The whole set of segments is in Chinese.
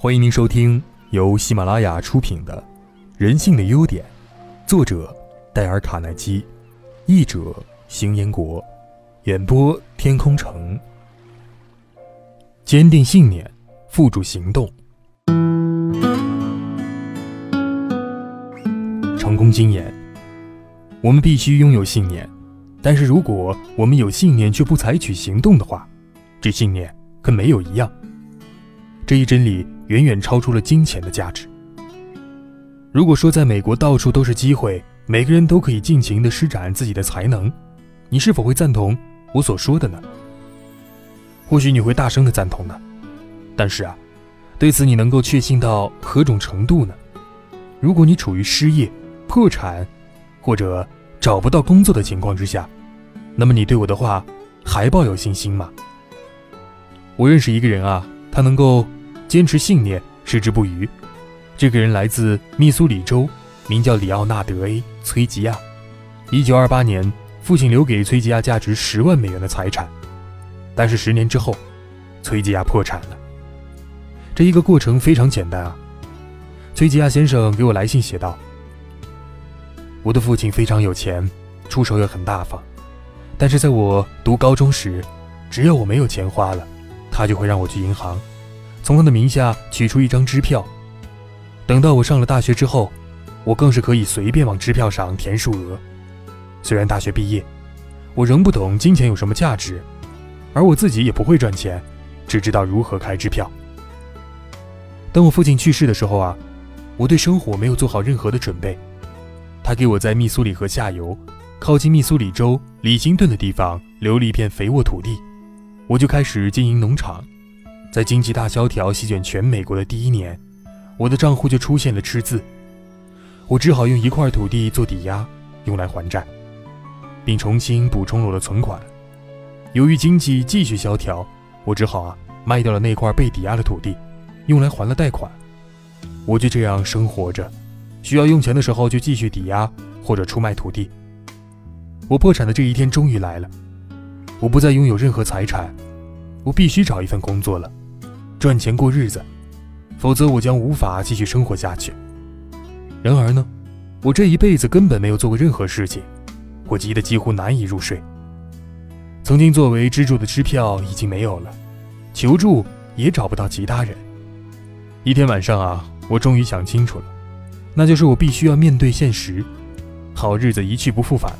欢迎您收听由喜马拉雅出品的《人性的优点》，作者戴尔·卡耐基，译者邢彦国，演播天空城。坚定信念，付诸行动。成功经验：我们必须拥有信念，但是如果我们有信念却不采取行动的话，这信念跟没有一样。这一真理远远超出了金钱的价值。如果说在美国到处都是机会，每个人都可以尽情地施展自己的才能，你是否会赞同我所说的呢？或许你会大声地赞同呢。但是啊，对此你能够确信到何种程度呢？如果你处于失业、破产，或者找不到工作的情况之下，那么你对我的话还抱有信心吗？我认识一个人啊，他能够。坚持信念，矢志不渝。这个人来自密苏里州，名叫里奥纳德 ·A· 崔吉亚。一九二八年，父亲留给崔吉亚价值十万美元的财产，但是十年之后，崔吉亚破产了。这一个过程非常简单啊。崔吉亚先生给我来信写道：“我的父亲非常有钱，出手也很大方，但是在我读高中时，只要我没有钱花了，他就会让我去银行。”从他的名下取出一张支票，等到我上了大学之后，我更是可以随便往支票上填数额。虽然大学毕业，我仍不懂金钱有什么价值，而我自己也不会赚钱，只知道如何开支票。当我父亲去世的时候啊，我对生活没有做好任何的准备。他给我在密苏里河下游，靠近密苏里州里辛顿的地方留了一片肥沃土地，我就开始经营农场。在经济大萧条席卷全美国的第一年，我的账户就出现了赤字，我只好用一块土地做抵押，用来还债，并重新补充了我的存款。由于经济继续萧条，我只好啊卖掉了那块被抵押的土地，用来还了贷款。我就这样生活着，需要用钱的时候就继续抵押或者出卖土地。我破产的这一天终于来了，我不再拥有任何财产，我必须找一份工作了。赚钱过日子，否则我将无法继续生活下去。然而呢，我这一辈子根本没有做过任何事情，我急得几乎难以入睡。曾经作为支柱的支票已经没有了，求助也找不到其他人。一天晚上啊，我终于想清楚了，那就是我必须要面对现实，好日子一去不复返了。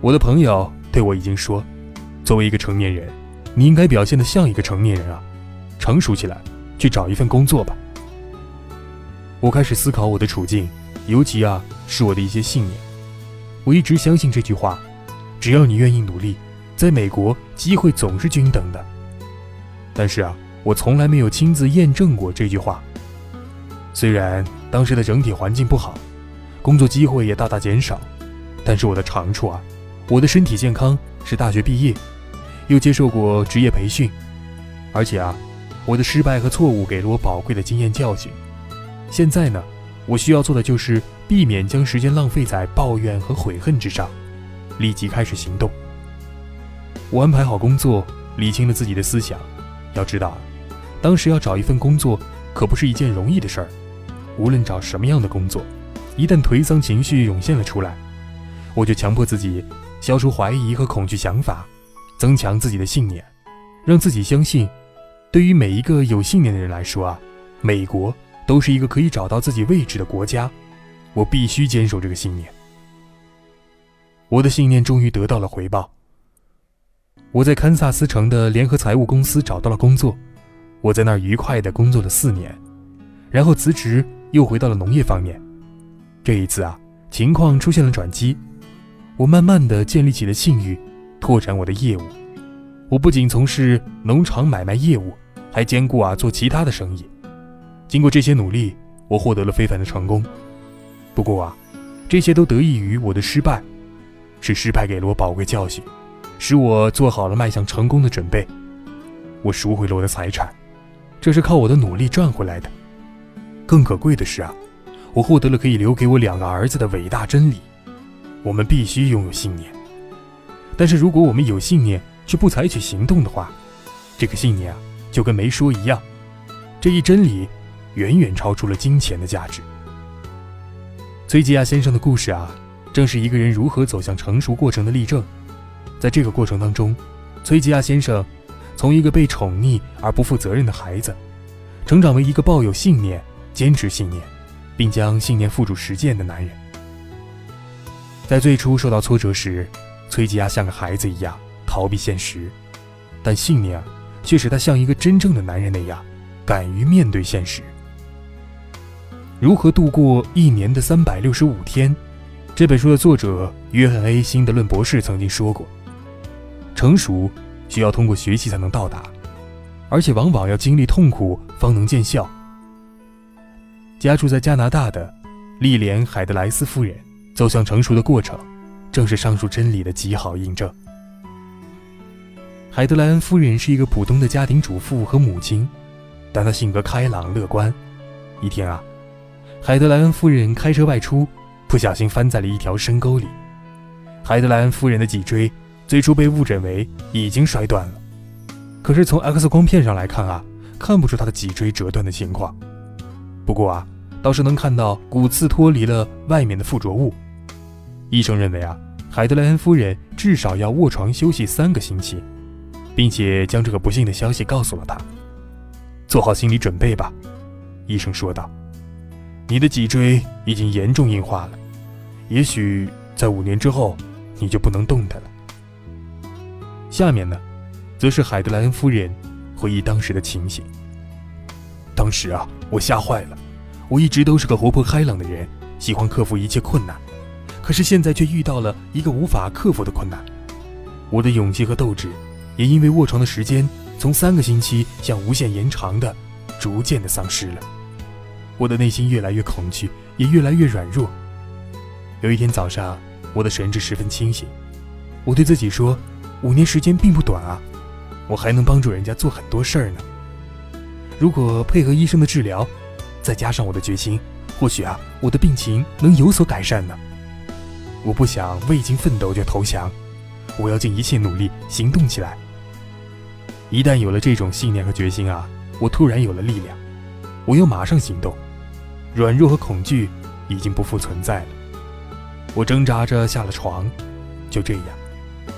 我的朋友对我已经说，作为一个成年人，你应该表现得像一个成年人啊。成熟起来，去找一份工作吧。我开始思考我的处境，尤其啊是我的一些信念。我一直相信这句话：只要你愿意努力，在美国机会总是均等的。但是啊，我从来没有亲自验证过这句话。虽然当时的整体环境不好，工作机会也大大减少，但是我的长处啊，我的身体健康，是大学毕业，又接受过职业培训，而且啊。我的失败和错误给了我宝贵的经验教训。现在呢，我需要做的就是避免将时间浪费在抱怨和悔恨之上，立即开始行动。我安排好工作，理清了自己的思想。要知道，当时要找一份工作可不是一件容易的事儿。无论找什么样的工作，一旦颓丧情绪涌现了出来，我就强迫自己消除怀疑和恐惧想法，增强自己的信念，让自己相信。对于每一个有信念的人来说啊，美国都是一个可以找到自己位置的国家。我必须坚守这个信念。我的信念终于得到了回报。我在堪萨斯城的联合财务公司找到了工作，我在那儿愉快地工作了四年，然后辞职，又回到了农业方面。这一次啊，情况出现了转机，我慢慢地建立起了信誉，拓展我的业务。我不仅从事农场买卖业务，还兼顾啊做其他的生意。经过这些努力，我获得了非凡的成功。不过啊，这些都得益于我的失败，是失败给了我宝贵教训，使我做好了迈向成功的准备。我赎回了我的财产，这是靠我的努力赚回来的。更可贵的是啊，我获得了可以留给我两个儿子的伟大真理：我们必须拥有信念。但是如果我们有信念，却不采取行动的话，这个信念啊，就跟没说一样。这一真理远远超出了金钱的价值。崔吉亚先生的故事啊，正是一个人如何走向成熟过程的例证。在这个过程当中，崔吉亚先生从一个被宠溺而不负责任的孩子，成长为一个抱有信念、坚持信念，并将信念付诸实践的男人。在最初受到挫折时，崔吉亚像个孩子一样逃避现实，但信念却使他像一个真正的男人那样，敢于面对现实。如何度过一年的三百六十五天？这本书的作者约翰 ·A· 辛德伦博士曾经说过：“成熟需要通过学习才能到达，而且往往要经历痛苦方能见效。”家住在加拿大的莉莲·海德莱斯夫人走向成熟的过程，正是上述真理的极好印证。海德莱恩夫人是一个普通的家庭主妇和母亲，但她性格开朗乐观。一天啊。海德莱恩夫人开车外出，不小心翻在了一条深沟里。海德莱恩夫人的脊椎最初被误诊为已经摔断了，可是从 X 光片上来看啊，看不出她的脊椎折断的情况。不过啊，倒是能看到骨刺脱离了外面的附着物。医生认为啊，海德莱恩夫人至少要卧床休息三个星期，并且将这个不幸的消息告诉了他。做好心理准备吧，医生说道。你的脊椎已经严重硬化了，也许在五年之后，你就不能动弹了。下面呢，则是海德莱恩夫人回忆当时的情形。当时啊，我吓坏了。我一直都是个活泼开朗的人，喜欢克服一切困难，可是现在却遇到了一个无法克服的困难。我的勇气和斗志，也因为卧床的时间从三个星期向无限延长的，逐渐的丧失了。我的内心越来越恐惧，也越来越软弱。有一天早上，我的神志十分清醒，我对自己说：“五年时间并不短啊，我还能帮助人家做很多事儿呢。如果配合医生的治疗，再加上我的决心，或许啊，我的病情能有所改善呢。我不想未经奋斗就投降，我要尽一切努力行动起来。一旦有了这种信念和决心啊，我突然有了力量，我要马上行动。”软弱和恐惧已经不复存在了。我挣扎着下了床，就这样，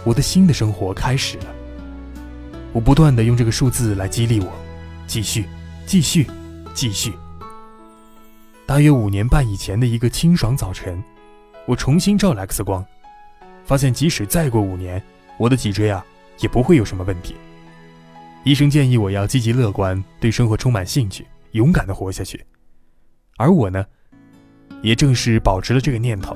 我的新的生活开始了。我不断的用这个数字来激励我，继续，继续，继续。大约五年半以前的一个清爽早晨，我重新照了 X 光，发现即使再过五年，我的脊椎啊也不会有什么问题。医生建议我要积极乐观，对生活充满兴趣，勇敢的活下去。而我呢，也正是保持了这个念头：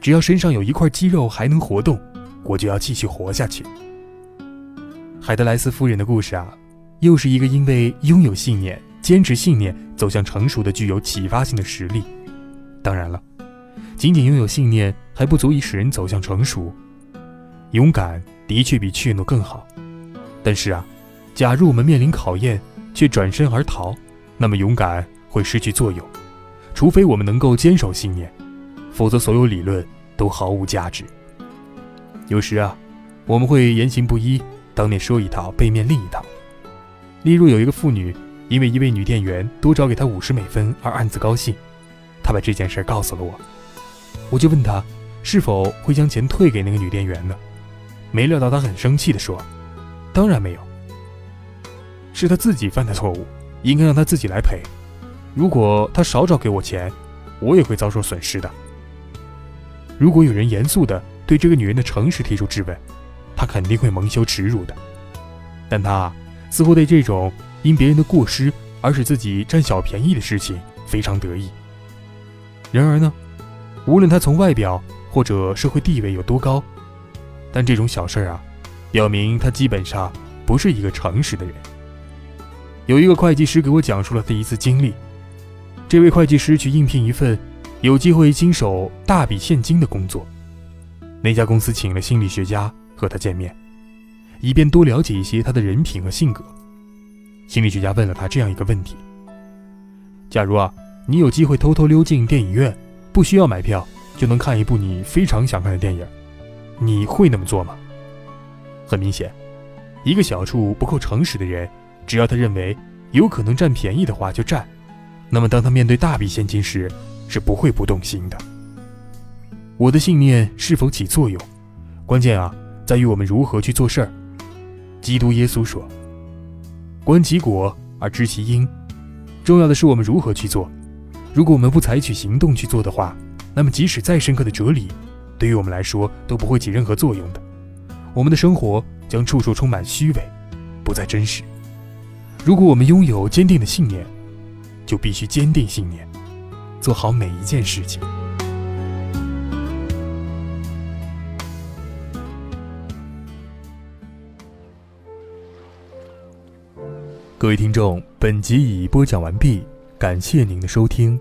只要身上有一块肌肉还能活动，我就要继续活下去。海德莱斯夫人的故事啊，又是一个因为拥有信念、坚持信念走向成熟的具有启发性的实例。当然了，仅仅拥有信念还不足以使人走向成熟。勇敢的确比怯懦更好，但是啊，假如我们面临考验却转身而逃，那么勇敢会失去作用。除非我们能够坚守信念，否则所有理论都毫无价值。有时啊，我们会言行不一，当面说一套，背面另一套。例如，有一个妇女因为一位女店员多找给她五十美分而暗自高兴，她把这件事告诉了我。我就问他是否会将钱退给那个女店员呢？没料到他很生气地说：“当然没有，是他自己犯的错误，应该让他自己来赔。”如果他少找给我钱，我也会遭受损失的。如果有人严肃地对这个女人的诚实提出质问，她肯定会蒙羞耻辱的。但她似乎对这种因别人的过失而使自己占小便宜的事情非常得意。然而呢，无论他从外表或者社会地位有多高，但这种小事啊，表明他基本上不是一个诚实的人。有一个会计师给我讲述了他一次经历。这位会计师去应聘一份有机会经手大笔现金的工作，那家公司请了心理学家和他见面，以便多了解一些他的人品和性格。心理学家问了他这样一个问题：假如啊，你有机会偷偷溜进电影院，不需要买票就能看一部你非常想看的电影，你会那么做吗？很明显，一个小处不够诚实的人，只要他认为有可能占便宜的话就占。那么当他面对大笔现金时，是不会不动心的。我的信念是否起作用，关键啊，在于我们如何去做事儿。基督耶稣说：“观其果而知其因。”重要的是我们如何去做。如果我们不采取行动去做的话，那么即使再深刻的哲理，对于我们来说都不会起任何作用的。我们的生活将处处充满虚伪，不再真实。如果我们拥有坚定的信念，就必须坚定信念，做好每一件事情。各位听众，本集已播讲完毕，感谢您的收听。